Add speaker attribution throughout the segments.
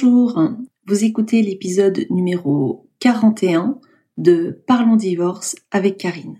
Speaker 1: Bonjour, vous écoutez l'épisode numéro 41 de Parlons divorce avec Karine.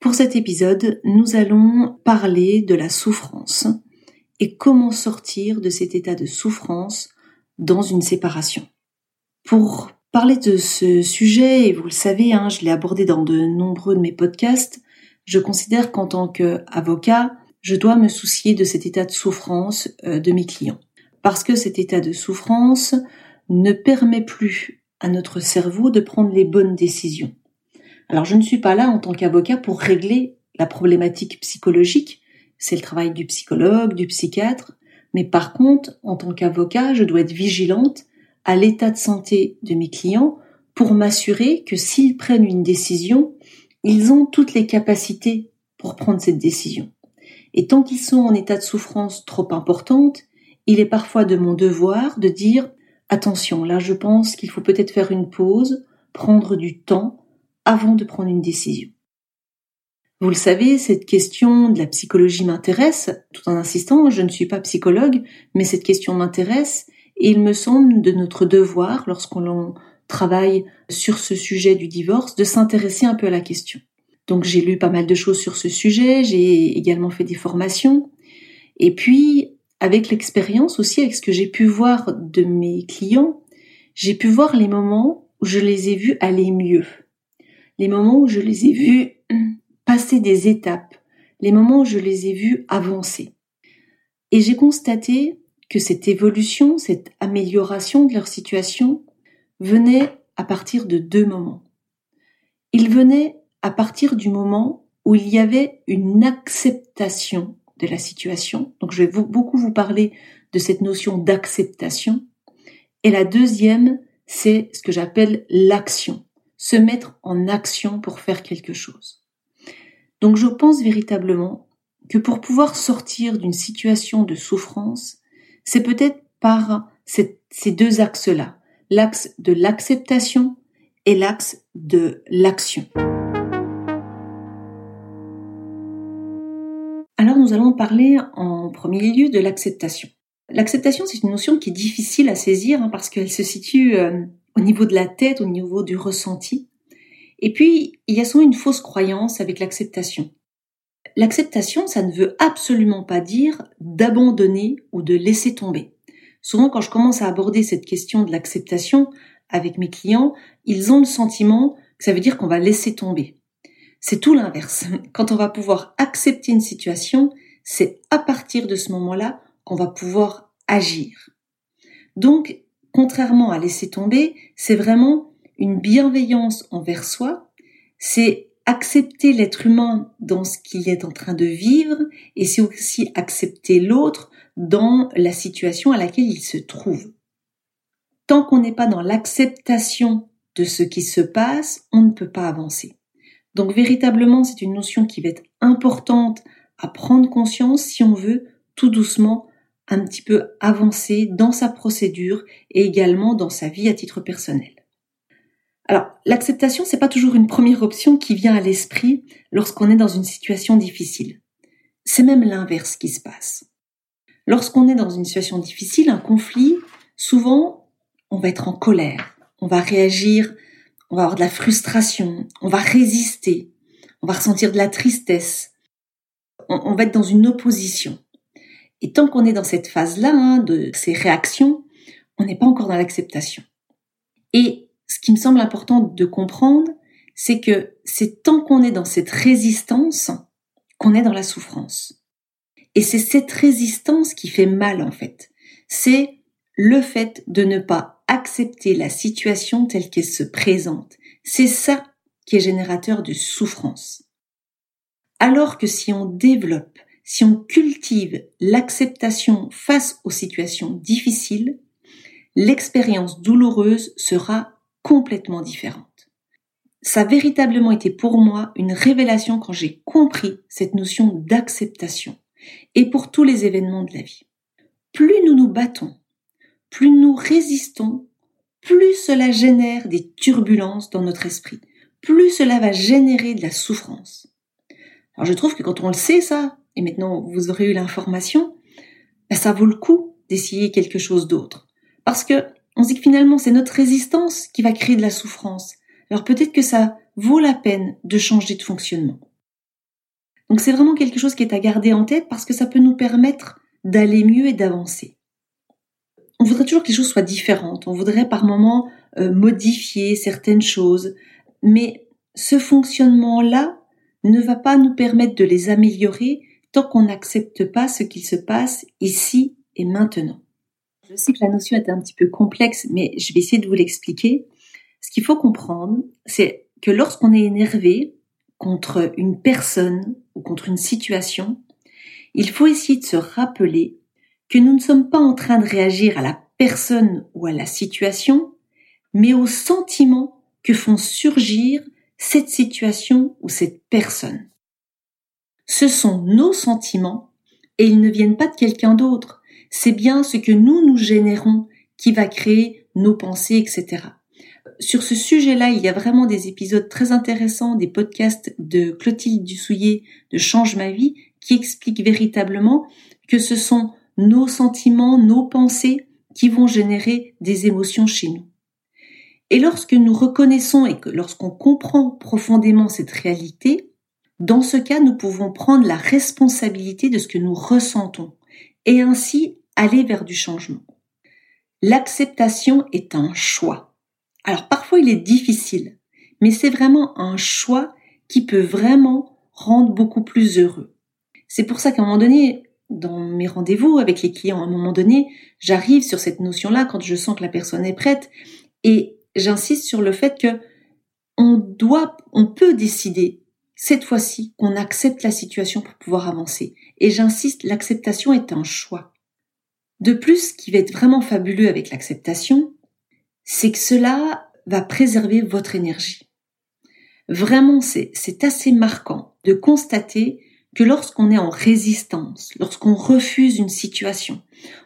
Speaker 1: Pour cet épisode, nous allons parler de la souffrance et comment sortir de cet état de souffrance dans une séparation. Pour parler de ce sujet, et vous le savez, hein, je l'ai abordé dans de nombreux de mes podcasts, je considère qu'en tant qu'avocat, je dois me soucier de cet état de souffrance euh, de mes clients parce que cet état de souffrance ne permet plus à notre cerveau de prendre les bonnes décisions. Alors je ne suis pas là en tant qu'avocat pour régler la problématique psychologique, c'est le travail du psychologue, du psychiatre, mais par contre, en tant qu'avocat, je dois être vigilante à l'état de santé de mes clients pour m'assurer que s'ils prennent une décision, ils ont toutes les capacités pour prendre cette décision. Et tant qu'ils sont en état de souffrance trop importante, il est parfois de mon devoir de dire attention, là je pense qu'il faut peut-être faire une pause, prendre du temps avant de prendre une décision. Vous le savez, cette question de la psychologie m'intéresse, tout en insistant, je ne suis pas psychologue, mais cette question m'intéresse et il me semble de notre devoir, lorsqu'on travaille sur ce sujet du divorce, de s'intéresser un peu à la question. Donc j'ai lu pas mal de choses sur ce sujet, j'ai également fait des formations, et puis avec l'expérience aussi, avec ce que j'ai pu voir de mes clients, j'ai pu voir les moments où je les ai vus aller mieux, les moments où je les ai vus passer des étapes, les moments où je les ai vus avancer. Et j'ai constaté que cette évolution, cette amélioration de leur situation venait à partir de deux moments. Il venait à partir du moment où il y avait une acceptation la situation. Donc je vais beaucoup vous parler de cette notion d'acceptation. Et la deuxième, c'est ce que j'appelle l'action, se mettre en action pour faire quelque chose. Donc je pense véritablement que pour pouvoir sortir d'une situation de souffrance, c'est peut-être par ces deux axes-là, l'axe de l'acceptation et l'axe de l'action. Allons parler en premier lieu de l'acceptation. L'acceptation, c'est une notion qui est difficile à saisir hein, parce qu'elle se situe euh, au niveau de la tête, au niveau du ressenti. Et puis, il y a souvent une fausse croyance avec l'acceptation. L'acceptation, ça ne veut absolument pas dire d'abandonner ou de laisser tomber. Souvent, quand je commence à aborder cette question de l'acceptation avec mes clients, ils ont le sentiment que ça veut dire qu'on va laisser tomber. C'est tout l'inverse. Quand on va pouvoir accepter une situation, c'est à partir de ce moment-là qu'on va pouvoir agir. Donc, contrairement à laisser tomber, c'est vraiment une bienveillance envers soi, c'est accepter l'être humain dans ce qu'il est en train de vivre et c'est aussi accepter l'autre dans la situation à laquelle il se trouve. Tant qu'on n'est pas dans l'acceptation de ce qui se passe, on ne peut pas avancer. Donc véritablement, c'est une notion qui va être importante à prendre conscience si on veut tout doucement un petit peu avancer dans sa procédure et également dans sa vie à titre personnel. Alors, l'acceptation, c'est pas toujours une première option qui vient à l'esprit lorsqu'on est dans une situation difficile. C'est même l'inverse qui se passe. Lorsqu'on est dans une situation difficile, un conflit, souvent, on va être en colère, on va réagir on va avoir de la frustration, on va résister, on va ressentir de la tristesse, on, va être dans une opposition. Et tant qu'on est dans cette phase-là, hein, de ces réactions, on n'est pas encore dans l'acceptation. Et ce qui me semble important de comprendre, c'est que c'est tant qu'on est dans cette résistance qu'on est dans la souffrance. Et c'est cette résistance qui fait mal en fait. C'est le fait de ne pas accepter la situation telle qu'elle se présente. C'est ça qui est générateur de souffrance. Alors que si on développe, si on cultive l'acceptation face aux situations difficiles, l'expérience douloureuse sera complètement différente. Ça a véritablement été pour moi une révélation quand j'ai compris cette notion d'acceptation et pour tous les événements de la vie. Plus nous nous battons, plus nous résistons, plus cela génère des turbulences dans notre esprit, plus cela va générer de la souffrance. Je trouve que quand on le sait ça, et maintenant vous aurez eu l'information, ben ça vaut le coup d'essayer quelque chose d'autre. Parce que on se dit que finalement c'est notre résistance qui va créer de la souffrance. Alors peut-être que ça vaut la peine de changer de fonctionnement. Donc c'est vraiment quelque chose qui est à garder en tête parce que ça peut nous permettre d'aller mieux et d'avancer. On voudrait toujours que les choses soient différentes, on voudrait par moments euh, modifier certaines choses, mais ce fonctionnement-là ne va pas nous permettre de les améliorer tant qu'on n'accepte pas ce qu'il se passe ici et maintenant. Je sais que la notion est un petit peu complexe, mais je vais essayer de vous l'expliquer. Ce qu'il faut comprendre, c'est que lorsqu'on est énervé contre une personne ou contre une situation, il faut essayer de se rappeler que nous ne sommes pas en train de réagir à la personne ou à la situation, mais aux sentiments que font surgir cette situation ou cette personne. Ce sont nos sentiments et ils ne viennent pas de quelqu'un d'autre. C'est bien ce que nous nous générons qui va créer nos pensées, etc. Sur ce sujet-là, il y a vraiment des épisodes très intéressants, des podcasts de Clotilde Dussouillet de Change ma vie, qui expliquent véritablement que ce sont nos sentiments, nos pensées qui vont générer des émotions chez nous. Et lorsque nous reconnaissons et que lorsqu'on comprend profondément cette réalité, dans ce cas, nous pouvons prendre la responsabilité de ce que nous ressentons et ainsi aller vers du changement. L'acceptation est un choix. Alors parfois il est difficile, mais c'est vraiment un choix qui peut vraiment rendre beaucoup plus heureux. C'est pour ça qu'à un moment donné, dans mes rendez-vous avec les clients, à un moment donné, j'arrive sur cette notion-là quand je sens que la personne est prête et j'insiste sur le fait que on doit, on peut décider cette fois-ci qu'on accepte la situation pour pouvoir avancer. Et j'insiste, l'acceptation est un choix. De plus, ce qui va être vraiment fabuleux avec l'acceptation, c'est que cela va préserver votre énergie. Vraiment, c'est assez marquant de constater que lorsqu'on est en résistance, lorsqu'on refuse une situation,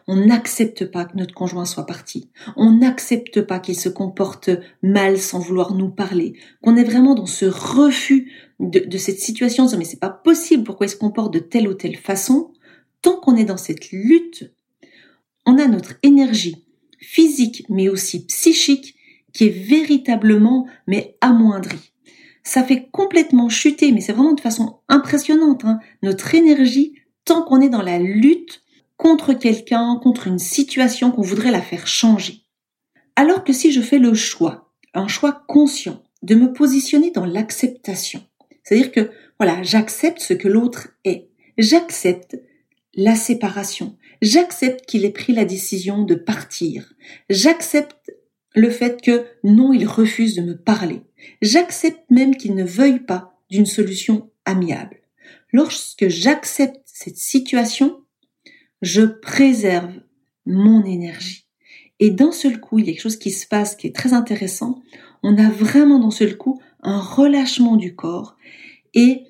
Speaker 1: on n'accepte pas que notre conjoint soit parti, on n'accepte pas qu'il se comporte mal sans vouloir nous parler, qu'on est vraiment dans ce refus de, cette situation, mais c'est pas possible, pourquoi il se comporte de telle ou telle façon, tant qu'on est dans cette lutte, on a notre énergie physique mais aussi psychique qui est véritablement mais amoindrie ça fait complètement chuter, mais c'est vraiment de façon impressionnante, hein, notre énergie tant qu'on est dans la lutte contre quelqu'un, contre une situation qu'on voudrait la faire changer. Alors que si je fais le choix, un choix conscient, de me positionner dans l'acceptation, c'est-à-dire que voilà, j'accepte ce que l'autre est, j'accepte la séparation, j'accepte qu'il ait pris la décision de partir, j'accepte le fait que non, il refuse de me parler. J'accepte même qu'il ne veuille pas d'une solution amiable. Lorsque j'accepte cette situation, je préserve mon énergie. Et d'un seul coup, il y a quelque chose qui se passe qui est très intéressant. On a vraiment d'un seul coup un relâchement du corps et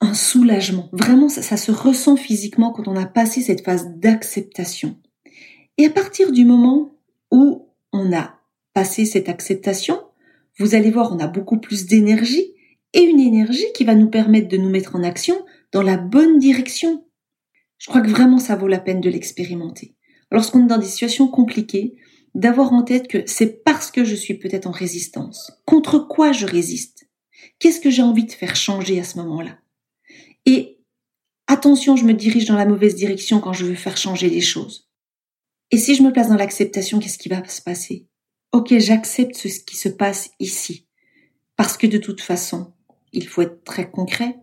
Speaker 1: un soulagement. Vraiment, ça, ça se ressent physiquement quand on a passé cette phase d'acceptation. Et à partir du moment où on a passé cette acceptation, vous allez voir, on a beaucoup plus d'énergie et une énergie qui va nous permettre de nous mettre en action dans la bonne direction. Je crois que vraiment ça vaut la peine de l'expérimenter. Lorsqu'on est dans des situations compliquées, d'avoir en tête que c'est parce que je suis peut-être en résistance. Contre quoi je résiste? Qu'est-ce que j'ai envie de faire changer à ce moment-là? Et attention, je me dirige dans la mauvaise direction quand je veux faire changer les choses. Et si je me place dans l'acceptation, qu'est-ce qui va se passer? Ok, j'accepte ce qui se passe ici. Parce que de toute façon, il faut être très concret,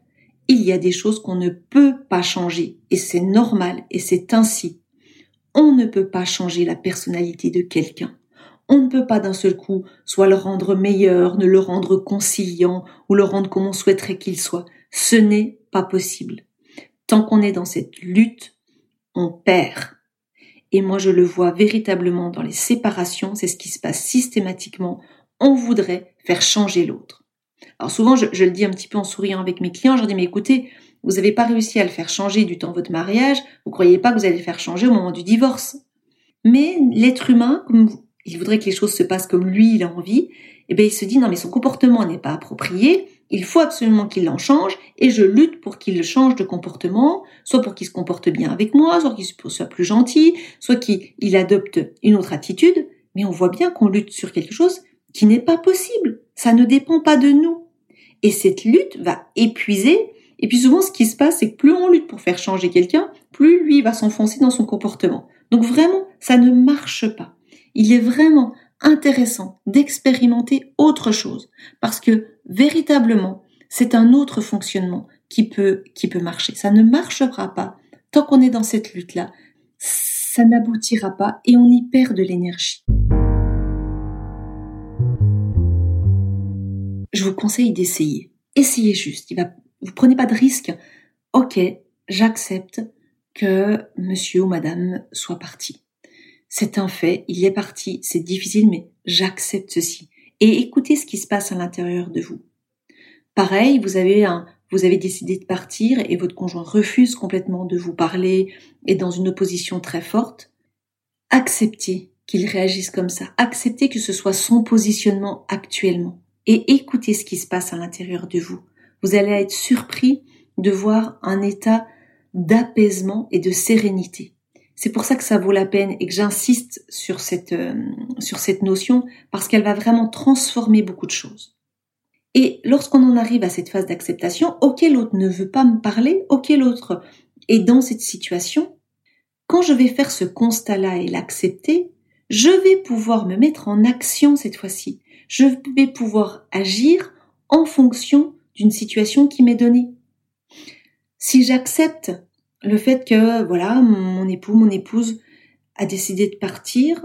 Speaker 1: il y a des choses qu'on ne peut pas changer, et c'est normal, et c'est ainsi. On ne peut pas changer la personnalité de quelqu'un. On ne peut pas d'un seul coup soit le rendre meilleur, ne le rendre conciliant, ou le rendre comme on souhaiterait qu'il soit. Ce n'est pas possible. Tant qu'on est dans cette lutte, on perd. Et moi, je le vois véritablement dans les séparations, c'est ce qui se passe systématiquement. On voudrait faire changer l'autre. Alors souvent, je, le dis un petit peu en souriant avec mes clients, je leur dis, mais écoutez, vous n'avez pas réussi à le faire changer du temps de votre mariage, vous croyez pas que vous allez le faire changer au moment du divorce. Mais l'être humain, il voudrait que les choses se passent comme lui, il a envie, eh bien, il se dit, non, mais son comportement n'est pas approprié, il faut absolument qu'il en change et je lutte pour qu'il change de comportement, soit pour qu'il se comporte bien avec moi, soit qu'il soit plus gentil, soit qu'il adopte une autre attitude. Mais on voit bien qu'on lutte sur quelque chose qui n'est pas possible. Ça ne dépend pas de nous. Et cette lutte va épuiser. Et puis souvent, ce qui se passe, c'est que plus on lutte pour faire changer quelqu'un, plus lui va s'enfoncer dans son comportement. Donc vraiment, ça ne marche pas. Il est vraiment intéressant d'expérimenter autre chose parce que véritablement, c'est un autre fonctionnement qui peut, qui peut marcher. Ça ne marchera pas tant qu'on est dans cette lutte-là. Ça n'aboutira pas et on y perd de l'énergie. Je vous conseille d'essayer. Essayez juste. Il va, vous prenez pas de risque. Ok, j'accepte que monsieur ou madame soit parti. C'est un fait, il est parti, c'est difficile, mais j'accepte ceci. Et écoutez ce qui se passe à l'intérieur de vous. Pareil, vous avez vous avez décidé de partir et votre conjoint refuse complètement de vous parler et dans une opposition très forte. Acceptez qu'il réagisse comme ça. Acceptez que ce soit son positionnement actuellement. Et écoutez ce qui se passe à l'intérieur de vous. Vous allez être surpris de voir un état d'apaisement et de sérénité. C'est pour ça que ça vaut la peine et que j'insiste sur cette, euh, sur cette notion parce qu'elle va vraiment transformer beaucoup de choses. Et lorsqu'on en arrive à cette phase d'acceptation, ok l'autre ne veut pas me parler, ok l'autre est dans cette situation, quand je vais faire ce constat-là et l'accepter, je vais pouvoir me mettre en action cette fois-ci. Je vais pouvoir agir en fonction d'une situation qui m'est donnée. Si j'accepte le fait que voilà mon époux, mon épouse a décidé de partir,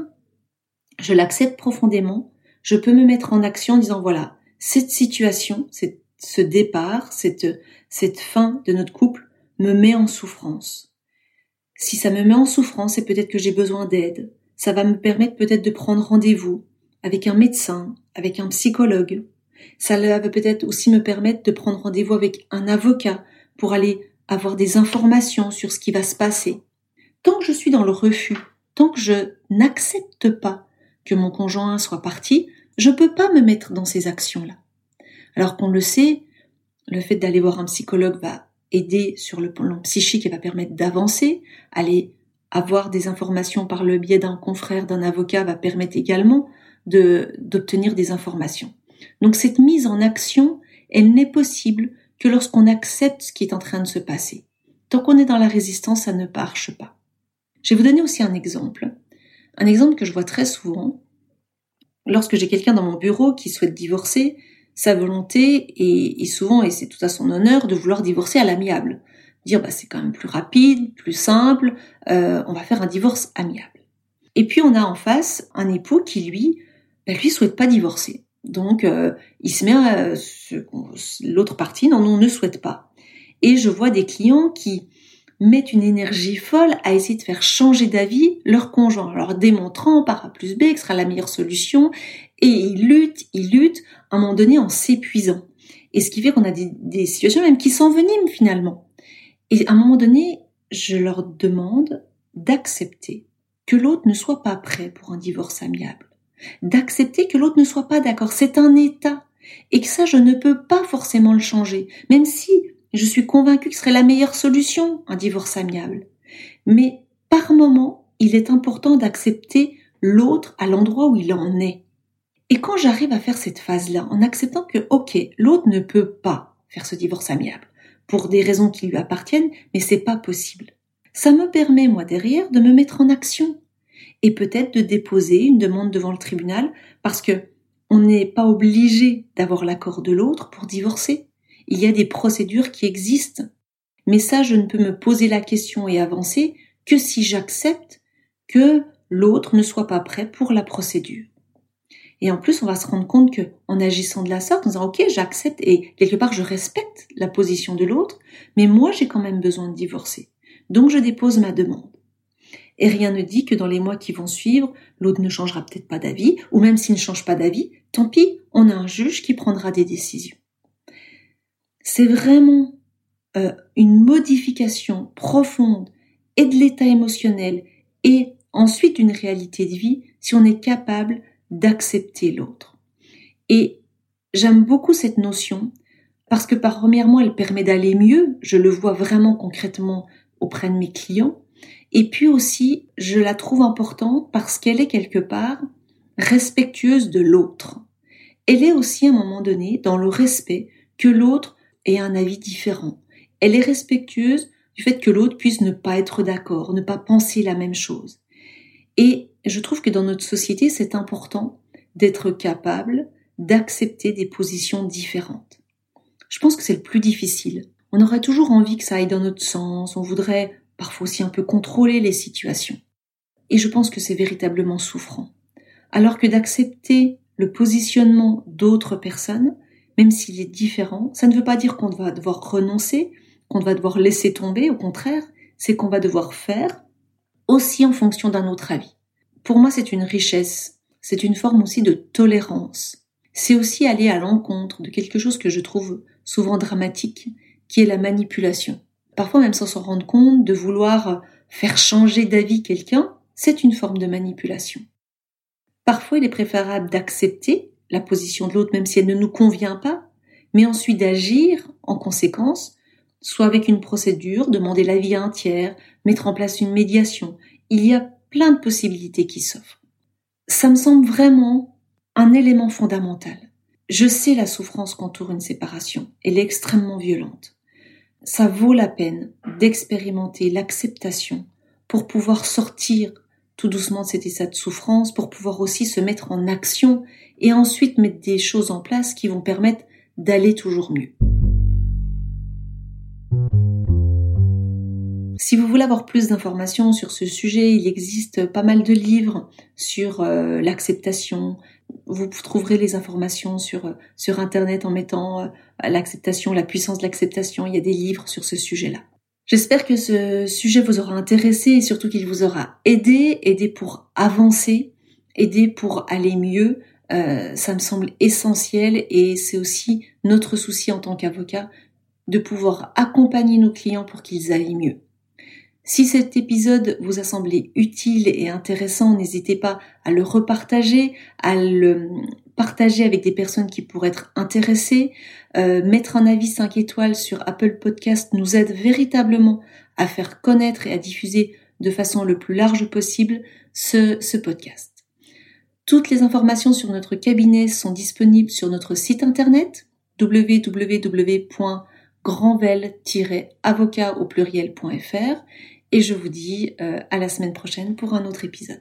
Speaker 1: je l'accepte profondément. Je peux me mettre en action en disant voilà cette situation, cette, ce départ, cette cette fin de notre couple me met en souffrance. Si ça me met en souffrance, c'est peut-être que j'ai besoin d'aide. Ça va me permettre peut-être de prendre rendez-vous avec un médecin, avec un psychologue. Ça va peut-être aussi me permettre de prendre rendez-vous avec un avocat pour aller avoir des informations sur ce qui va se passer. Tant que je suis dans le refus, tant que je n'accepte pas que mon conjoint soit parti, je peux pas me mettre dans ces actions-là. Alors qu'on le sait, le fait d'aller voir un psychologue va aider sur le plan psychique et va permettre d'avancer. Aller avoir des informations par le biais d'un confrère, d'un avocat va permettre également d'obtenir des informations. Donc cette mise en action, elle n'est possible que lorsqu'on accepte ce qui est en train de se passer. Tant qu'on est dans la résistance, ça ne marche pas. Je vais vous donner aussi un exemple. Un exemple que je vois très souvent. Lorsque j'ai quelqu'un dans mon bureau qui souhaite divorcer, sa volonté est, souvent, et c'est tout à son honneur, de vouloir divorcer à l'amiable. Dire bah c'est quand même plus rapide, plus simple, euh, on va faire un divorce amiable. Et puis on a en face un époux qui lui, bah, lui souhaite pas divorcer. Donc, euh, il se met à l'autre partie, non, non, on ne souhaite pas. Et je vois des clients qui mettent une énergie folle à essayer de faire changer d'avis leur conjoint, leur démontrant par A plus B que sera la meilleure solution, et ils luttent, ils luttent, à un moment donné en s'épuisant. Et ce qui fait qu'on a des, des situations même qui s'enveniment finalement. Et à un moment donné, je leur demande d'accepter que l'autre ne soit pas prêt pour un divorce amiable d'accepter que l'autre ne soit pas d'accord. C'est un état. Et que ça, je ne peux pas forcément le changer, même si je suis convaincue que ce serait la meilleure solution, un divorce amiable. Mais par moment, il est important d'accepter l'autre à l'endroit où il en est. Et quand j'arrive à faire cette phase-là, en acceptant que, ok, l'autre ne peut pas faire ce divorce amiable, pour des raisons qui lui appartiennent, mais c'est pas possible. Ça me permet, moi, derrière, de me mettre en action, et peut-être de déposer une demande devant le tribunal parce que on n'est pas obligé d'avoir l'accord de l'autre pour divorcer. Il y a des procédures qui existent. Mais ça, je ne peux me poser la question et avancer que si j'accepte que l'autre ne soit pas prêt pour la procédure. Et en plus, on va se rendre compte que, en agissant de la sorte, en disant, OK, j'accepte et quelque part, je respecte la position de l'autre, mais moi, j'ai quand même besoin de divorcer. Donc, je dépose ma demande et rien ne dit que dans les mois qui vont suivre, l'autre ne changera peut-être pas d'avis, ou même s'il ne change pas d'avis, tant pis, on a un juge qui prendra des décisions. C'est vraiment euh, une modification profonde et de l'état émotionnel et ensuite une réalité de vie si on est capable d'accepter l'autre. Et j'aime beaucoup cette notion parce que premièrement, elle permet d'aller mieux, je le vois vraiment concrètement auprès de mes clients, et puis aussi, je la trouve importante parce qu'elle est quelque part respectueuse de l'autre. Elle est aussi à un moment donné dans le respect que l'autre ait un avis différent. Elle est respectueuse du fait que l'autre puisse ne pas être d'accord, ne pas penser la même chose. Et je trouve que dans notre société, c'est important d'être capable d'accepter des positions différentes. Je pense que c'est le plus difficile. On aurait toujours envie que ça aille dans notre sens, on voudrait parfois aussi un peu contrôler les situations. Et je pense que c'est véritablement souffrant. Alors que d'accepter le positionnement d'autres personnes, même s'il est différent, ça ne veut pas dire qu'on va devoir renoncer, qu'on va devoir laisser tomber, au contraire, c'est qu'on va devoir faire aussi en fonction d'un autre avis. Pour moi, c'est une richesse, c'est une forme aussi de tolérance. C'est aussi aller à l'encontre de quelque chose que je trouve souvent dramatique, qui est la manipulation. Parfois même sans s'en rendre compte, de vouloir faire changer d'avis quelqu'un, c'est une forme de manipulation. Parfois, il est préférable d'accepter la position de l'autre même si elle ne nous convient pas, mais ensuite d'agir en conséquence, soit avec une procédure, demander l'avis à un tiers, mettre en place une médiation. Il y a plein de possibilités qui s'offrent. Ça me semble vraiment un élément fondamental. Je sais la souffrance qu'entoure une séparation. Elle est extrêmement violente. Ça vaut la peine d'expérimenter l'acceptation pour pouvoir sortir tout doucement de cet état de souffrance, pour pouvoir aussi se mettre en action et ensuite mettre des choses en place qui vont permettre d'aller toujours mieux. Si vous voulez avoir plus d'informations sur ce sujet, il existe pas mal de livres sur euh, l'acceptation. Vous trouverez les informations sur, euh, sur Internet en mettant euh, l'acceptation, la puissance de l'acceptation. Il y a des livres sur ce sujet-là. J'espère que ce sujet vous aura intéressé et surtout qu'il vous aura aidé, aidé pour avancer, aidé pour aller mieux. ça me semble essentiel et c'est aussi notre souci en tant qu'avocat de pouvoir accompagner nos clients pour qu'ils aillent mieux. Si cet épisode vous a semblé utile et intéressant, n'hésitez pas à le repartager, à le partager avec des personnes qui pourraient être intéressées. Euh, mettre un avis 5 étoiles sur Apple Podcast nous aide véritablement à faire connaître et à diffuser de façon le plus large possible ce, ce podcast. Toutes les informations sur notre cabinet sont disponibles sur notre site internet www.grandvel-avocat au pluriel.fr et je vous dis euh, à la semaine prochaine pour un autre épisode.